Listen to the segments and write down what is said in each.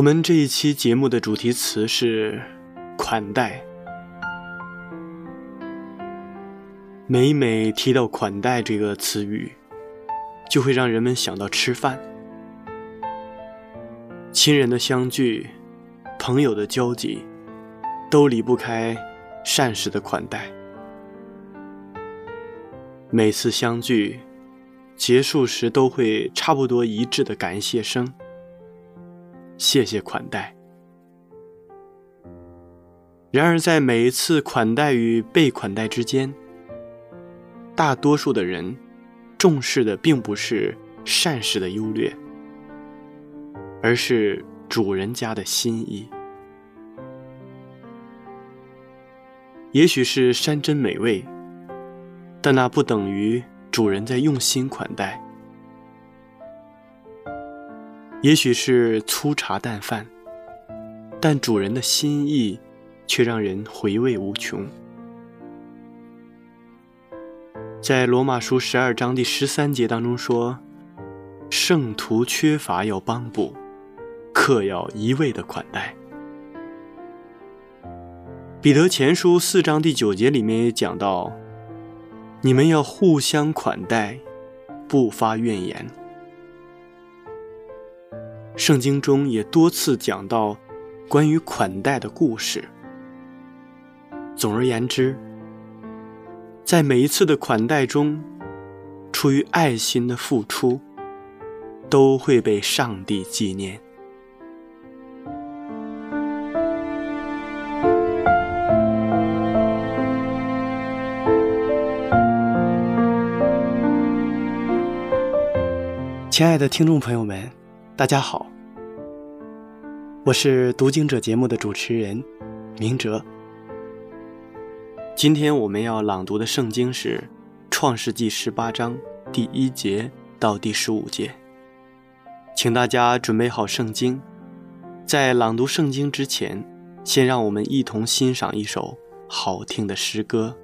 我们这一期节目的主题词是款待。每每提到款待这个词语，就会让人们想到吃饭、亲人的相聚、朋友的交集，都离不开善事的款待。每次相聚结束时，都会差不多一致的感谢声。谢谢款待。然而，在每一次款待与被款待之间，大多数的人重视的并不是善事的优劣，而是主人家的心意。也许是山珍美味，但那不等于主人在用心款待。也许是粗茶淡饭，但主人的心意却让人回味无穷。在罗马书十二章第十三节当中说：“圣徒缺乏要帮补，客要一味的款待。”彼得前书四章第九节里面也讲到：“你们要互相款待，不发怨言。”圣经中也多次讲到关于款待的故事。总而言之，在每一次的款待中，出于爱心的付出，都会被上帝纪念。亲爱的听众朋友们。大家好，我是读经者节目的主持人明哲。今天我们要朗读的圣经是《创世纪》十八章第一节到第十五节，请大家准备好圣经。在朗读圣经之前，先让我们一同欣赏一首好听的诗歌。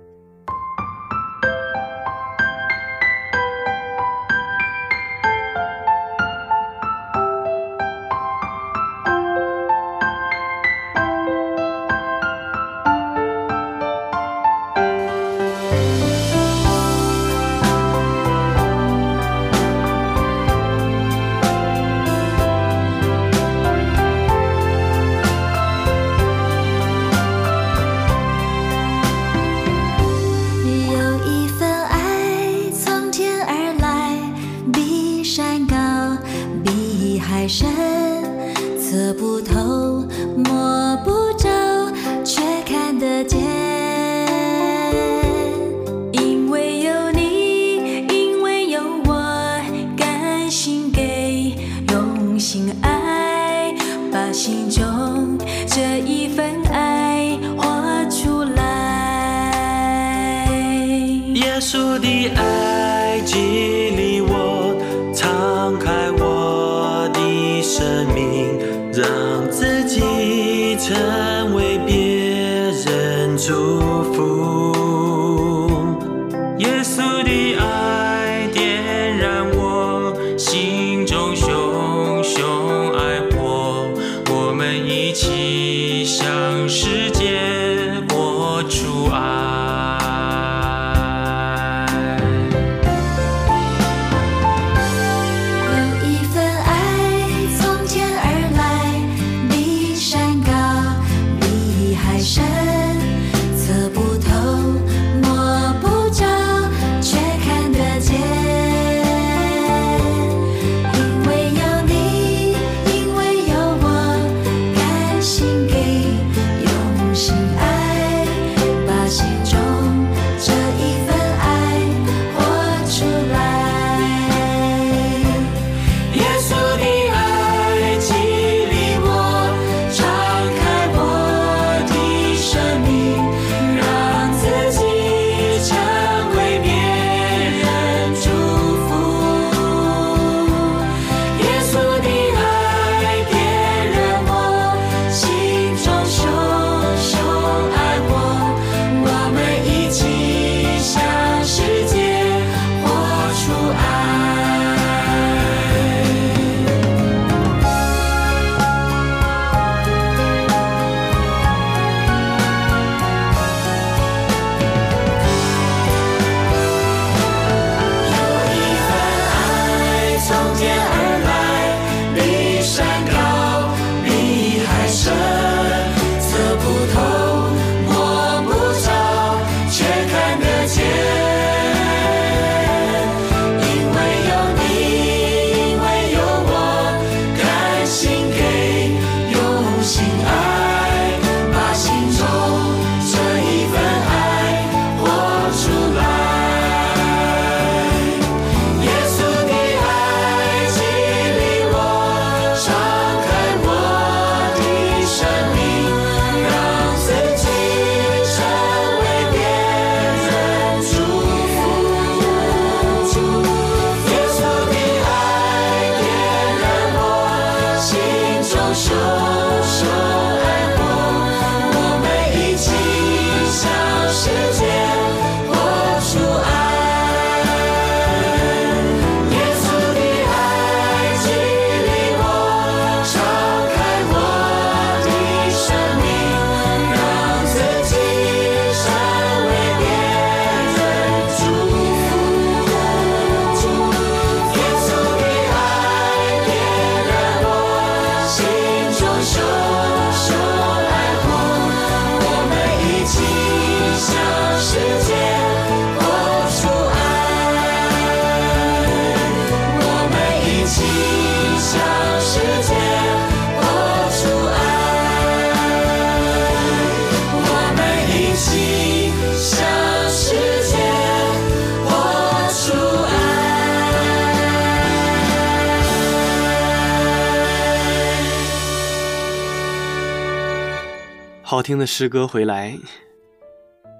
好听的诗歌回来。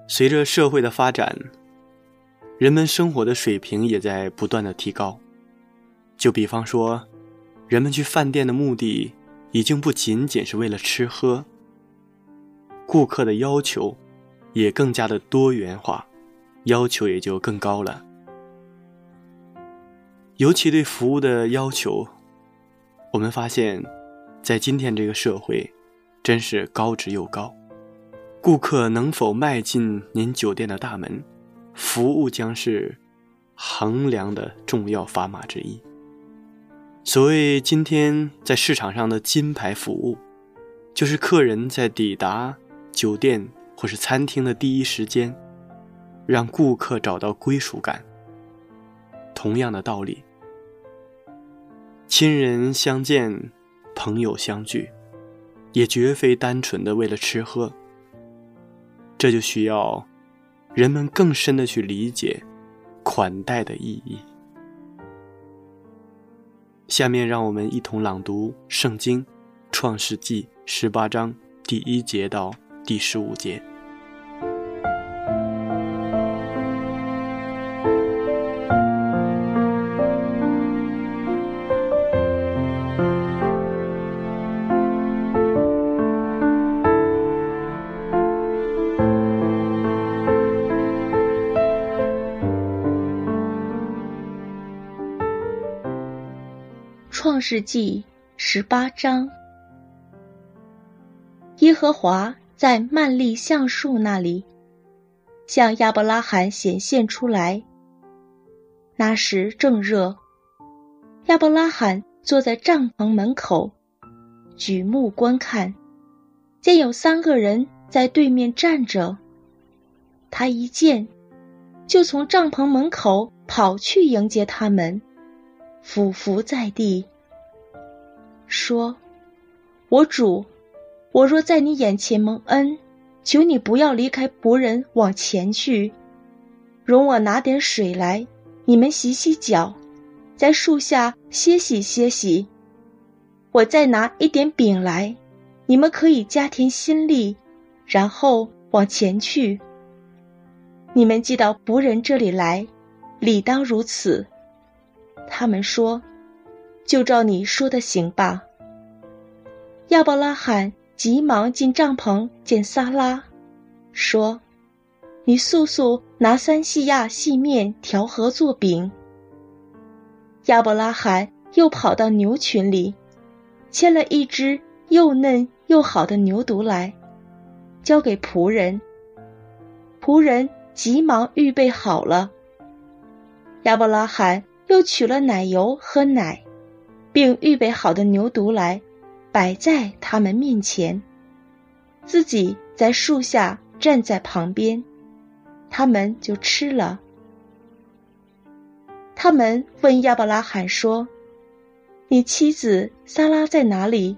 随着社会的发展，人们生活的水平也在不断的提高。就比方说，人们去饭店的目的已经不仅仅是为了吃喝，顾客的要求也更加的多元化，要求也就更高了。尤其对服务的要求，我们发现，在今天这个社会。真是高值又高，顾客能否迈进您酒店的大门，服务将是衡量的重要砝码之一。所谓今天在市场上的金牌服务，就是客人在抵达酒店或是餐厅的第一时间，让顾客找到归属感。同样的道理，亲人相见，朋友相聚。也绝非单纯的为了吃喝，这就需要人们更深的去理解款待的意义。下面让我们一同朗读《圣经·创世纪》十八章第一节到第十五节。创世纪十八章，耶和华在曼利橡树那里向亚伯拉罕显现出来。那时正热，亚伯拉罕坐在帐篷门口，举目观看，见有三个人在对面站着。他一见，就从帐篷门口跑去迎接他们，俯伏在地。说：“我主，我若在你眼前蒙恩，求你不要离开仆人往前去，容我拿点水来，你们洗洗脚，在树下歇息歇息。我再拿一点饼来，你们可以加添心力，然后往前去。你们寄到仆人这里来，理当如此。”他们说。就照你说的行吧。亚伯拉罕急忙进帐篷见撒拉，说：“你速速拿三细亚细面调和做饼。”亚伯拉罕又跑到牛群里，牵了一只又嫩又好的牛犊来，交给仆人。仆人急忙预备好了。亚伯拉罕又取了奶油和奶。并预备好的牛犊来，摆在他们面前，自己在树下站在旁边，他们就吃了。他们问亚伯拉罕说：“你妻子撒拉在哪里？”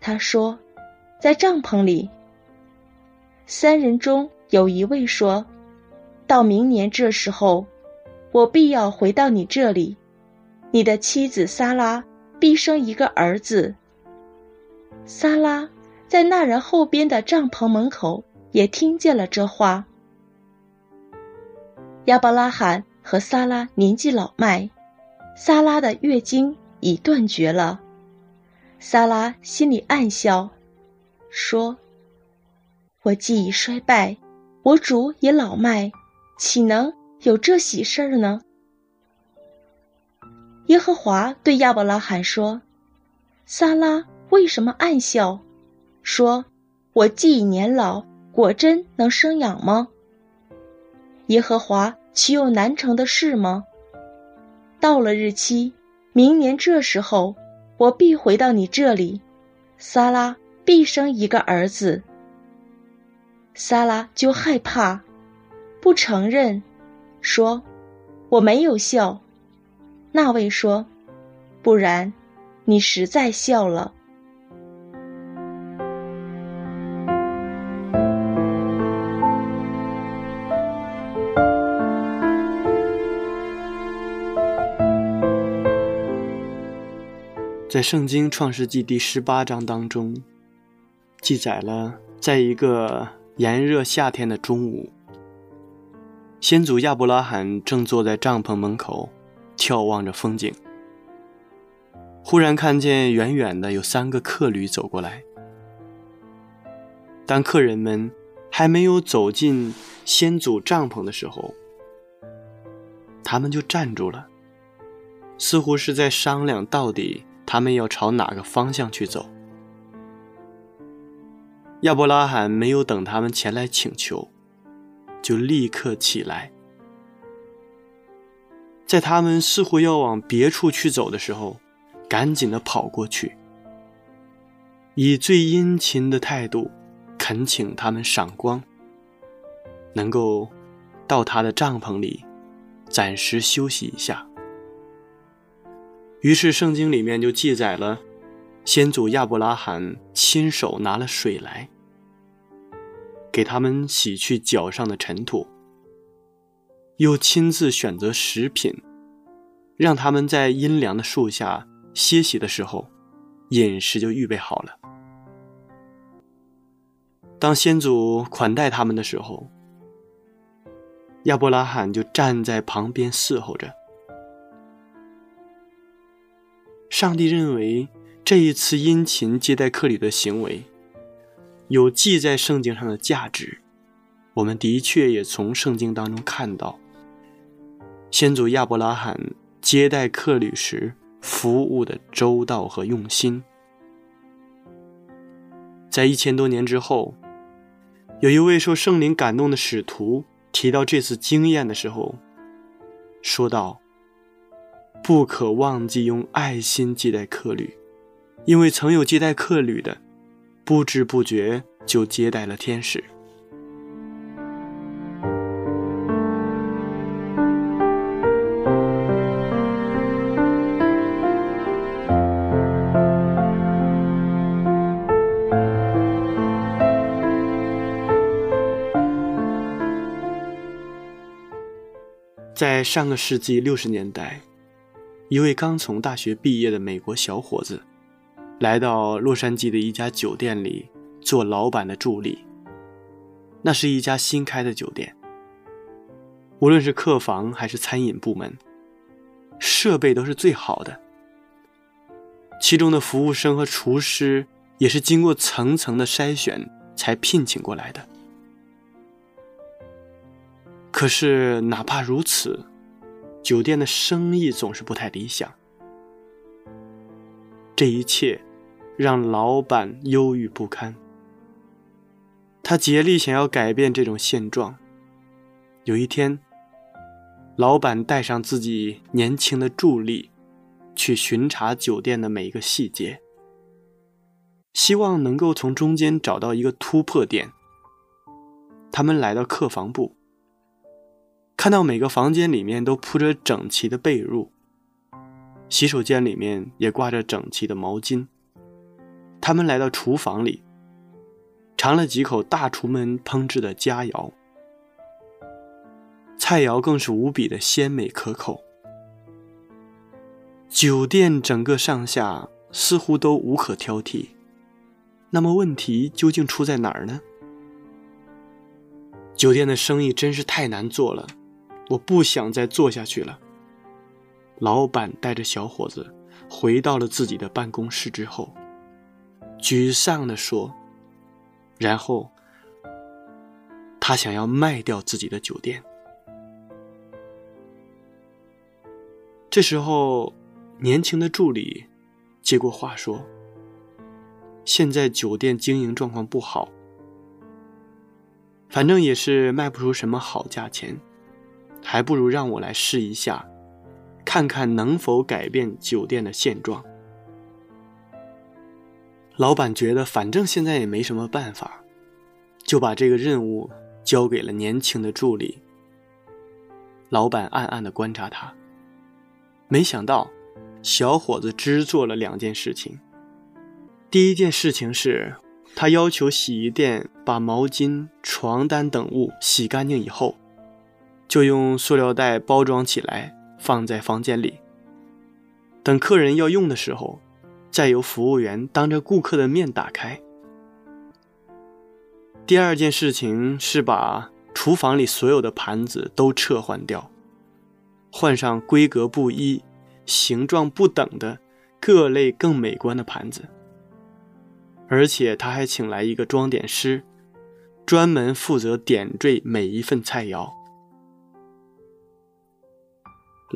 他说：“在帐篷里。”三人中有一位说：“到明年这时候，我必要回到你这里。”你的妻子萨拉必生一个儿子。萨拉在那人后边的帐篷门口也听见了这话。亚伯拉罕和萨拉年纪老迈，萨拉的月经已断绝了。萨拉心里暗笑，说：“我既已衰败，我主也老迈，岂能有这喜事儿呢？”耶和华对亚伯拉罕说：“撒拉为什么暗笑？说：我既已年老，果真能生养吗？耶和华岂有难成的事吗？到了日期，明年这时候，我必回到你这里，撒拉必生一个儿子。撒拉就害怕，不承认，说：我没有笑。”那位说：“不然，你实在笑了。”在《圣经·创世纪》第十八章当中，记载了在一个炎热夏天的中午，先祖亚伯拉罕正坐在帐篷门口，眺望着风景。忽然看见远远的有三个客旅走过来。当客人们还没有走进先祖帐篷的时候，他们就站住了，似乎是在商量到底他们要朝哪个方向去走。亚伯拉罕没有等他们前来请求，就立刻起来，在他们似乎要往别处去走的时候。赶紧的跑过去，以最殷勤的态度恳请他们赏光，能够到他的帐篷里暂时休息一下。于是圣经里面就记载了，先祖亚伯拉罕亲手拿了水来，给他们洗去脚上的尘土，又亲自选择食品，让他们在阴凉的树下。歇息的时候，饮食就预备好了。当先祖款待他们的时候，亚伯拉罕就站在旁边伺候着。上帝认为这一次殷勤接待客旅的行为有记在圣经上的价值。我们的确也从圣经当中看到，先祖亚伯拉罕接待客旅时。服务的周到和用心，在一千多年之后，有一位受圣灵感动的使徒提到这次经验的时候，说道：“不可忘记用爱心接待客旅，因为曾有接待客旅的，不知不觉就接待了天使。”在上个世纪六十年代，一位刚从大学毕业的美国小伙子，来到洛杉矶的一家酒店里做老板的助理。那是一家新开的酒店，无论是客房还是餐饮部门，设备都是最好的。其中的服务生和厨师也是经过层层的筛选才聘请过来的。可是，哪怕如此，酒店的生意总是不太理想。这一切让老板忧郁不堪。他竭力想要改变这种现状。有一天，老板带上自己年轻的助理，去巡查酒店的每一个细节，希望能够从中间找到一个突破点。他们来到客房部。看到每个房间里面都铺着整齐的被褥，洗手间里面也挂着整齐的毛巾。他们来到厨房里，尝了几口大厨们烹制的佳肴，菜肴更是无比的鲜美可口。酒店整个上下似乎都无可挑剔，那么问题究竟出在哪儿呢？酒店的生意真是太难做了。我不想再做下去了。老板带着小伙子回到了自己的办公室之后，沮丧地说：“然后，他想要卖掉自己的酒店。”这时候，年轻的助理接过话说：“现在酒店经营状况不好，反正也是卖不出什么好价钱。”还不如让我来试一下，看看能否改变酒店的现状。老板觉得反正现在也没什么办法，就把这个任务交给了年轻的助理。老板暗暗的观察他，没想到小伙子只做了两件事情。第一件事情是，他要求洗衣店把毛巾、床单等物洗干净以后。就用塑料袋包装起来，放在房间里。等客人要用的时候，再由服务员当着顾客的面打开。第二件事情是把厨房里所有的盘子都撤换掉，换上规格不一、形状不等的各类更美观的盘子。而且他还请来一个装点师，专门负责点缀每一份菜肴。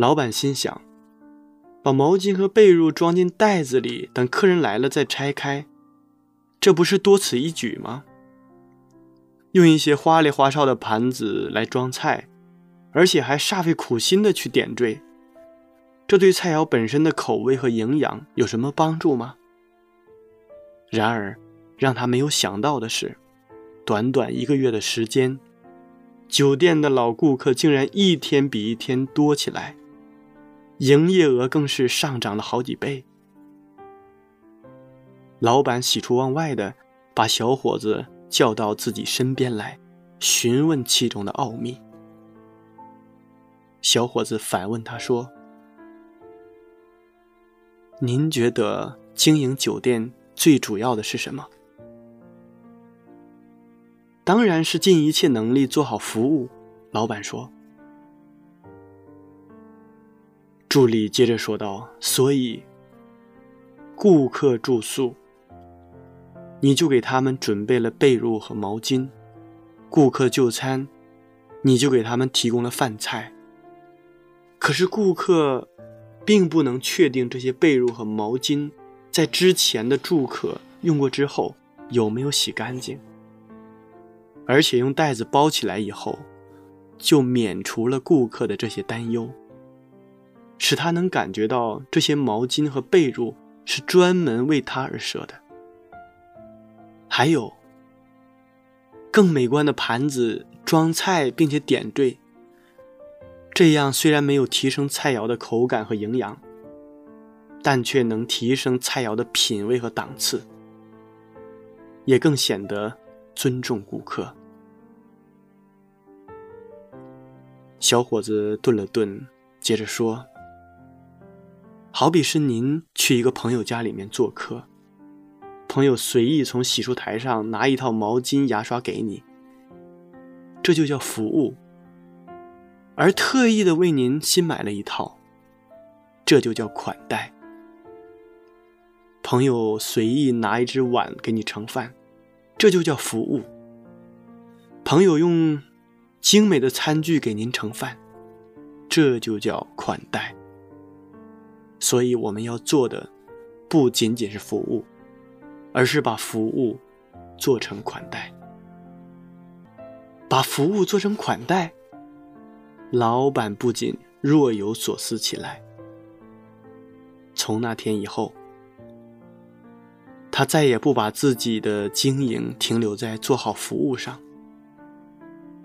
老板心想：把毛巾和被褥装进袋子里，等客人来了再拆开，这不是多此一举吗？用一些花里花哨的盘子来装菜，而且还煞费苦心的去点缀，这对菜肴本身的口味和营养有什么帮助吗？然而，让他没有想到的是，短短一个月的时间，酒店的老顾客竟然一天比一天多起来，营业额更是上涨了好几倍。老板喜出望外的把小伙子叫到自己身边来，询问其中的奥秘。小伙子反问他说：“您觉得经营酒店？”最主要的是什么？当然是尽一切能力做好服务。老板说。助理接着说道：“所以，顾客住宿，你就给他们准备了被褥和毛巾；顾客就餐，你就给他们提供了饭菜。可是，顾客并不能确定这些被褥和毛巾。”在之前的住客用过之后有没有洗干净？而且用袋子包起来以后，就免除了顾客的这些担忧，使他能感觉到这些毛巾和被褥是专门为他而设的。还有更美观的盘子装菜，并且点缀，这样虽然没有提升菜肴的口感和营养。但却能提升菜肴的品味和档次，也更显得尊重顾客。小伙子顿了顿，接着说：“好比是您去一个朋友家里面做客，朋友随意从洗漱台上拿一套毛巾、牙刷给你，这就叫服务；而特意的为您新买了一套，这就叫款待。”朋友随意拿一只碗给你盛饭，这就叫服务。朋友用精美的餐具给您盛饭，这就叫款待。所以我们要做的不仅仅是服务，而是把服务做成款待。把服务做成款待，老板不仅若有所思起来。从那天以后。他再也不把自己的经营停留在做好服务上，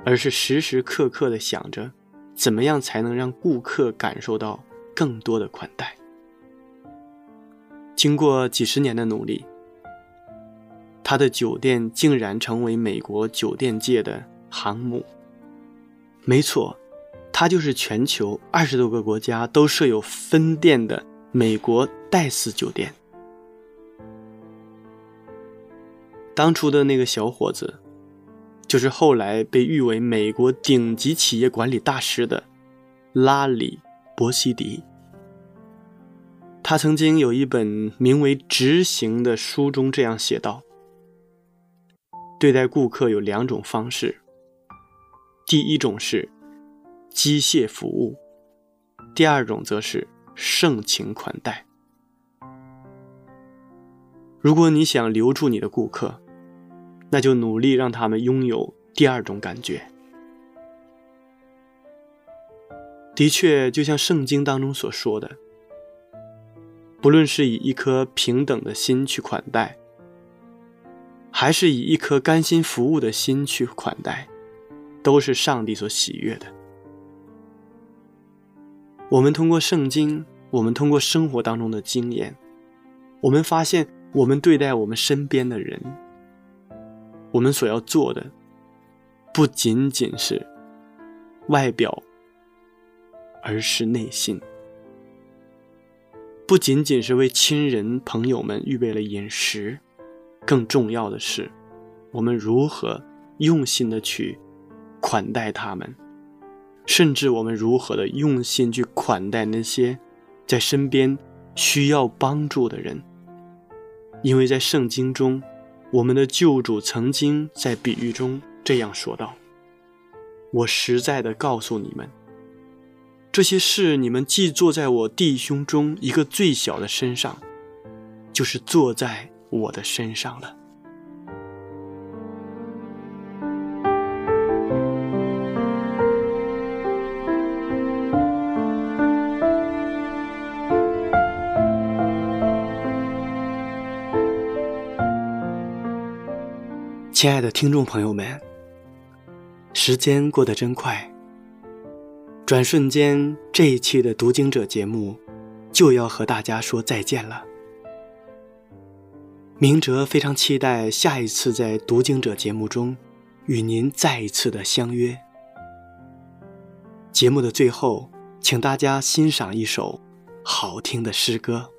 而是时时刻刻的想着，怎么样才能让顾客感受到更多的款待。经过几十年的努力，他的酒店竟然成为美国酒店界的航母。没错，他就是全球二十多个国家都设有分店的美国戴斯酒店。当初的那个小伙子，就是后来被誉为美国顶级企业管理大师的拉里·博西迪。他曾经有一本名为《执行》的书中这样写道：“对待顾客有两种方式，第一种是机械服务，第二种则是盛情款待。如果你想留住你的顾客，”那就努力让他们拥有第二种感觉。的确，就像圣经当中所说的，不论是以一颗平等的心去款待，还是以一颗甘心服务的心去款待，都是上帝所喜悦的。我们通过圣经，我们通过生活当中的经验，我们发现，我们对待我们身边的人。我们所要做的，不仅仅是外表，而是内心；不仅仅是为亲人朋友们预备了饮食，更重要的是，我们如何用心的去款待他们，甚至我们如何的用心去款待那些在身边需要帮助的人。因为在圣经中，我们的救主曾经在比喻中这样说道：“我实在的告诉你们，这些事你们既坐在我弟兄中一个最小的身上，就是坐在我的身上了。”亲爱的听众朋友们，时间过得真快，转瞬间这一期的读经者节目就要和大家说再见了。明哲非常期待下一次在读经者节目中与您再一次的相约。节目的最后，请大家欣赏一首好听的诗歌。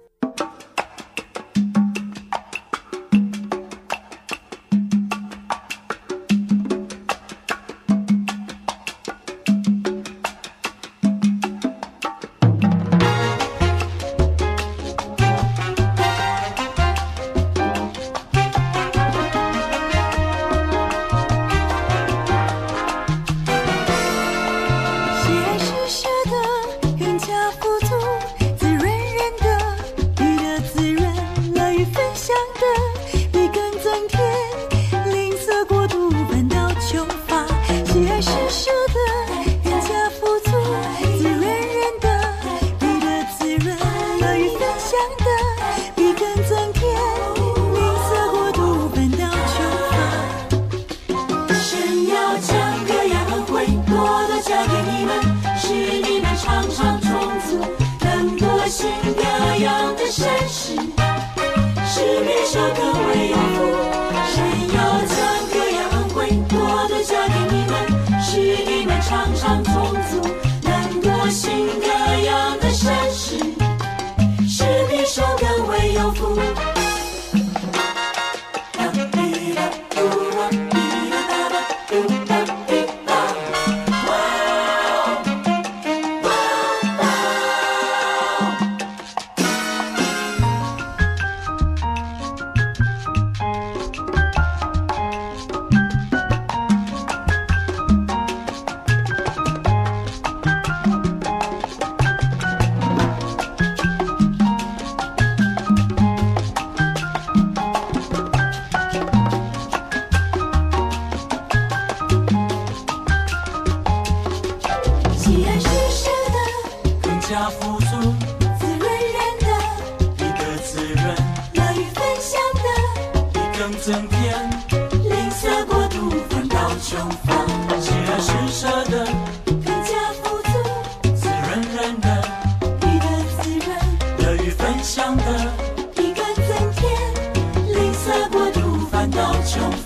您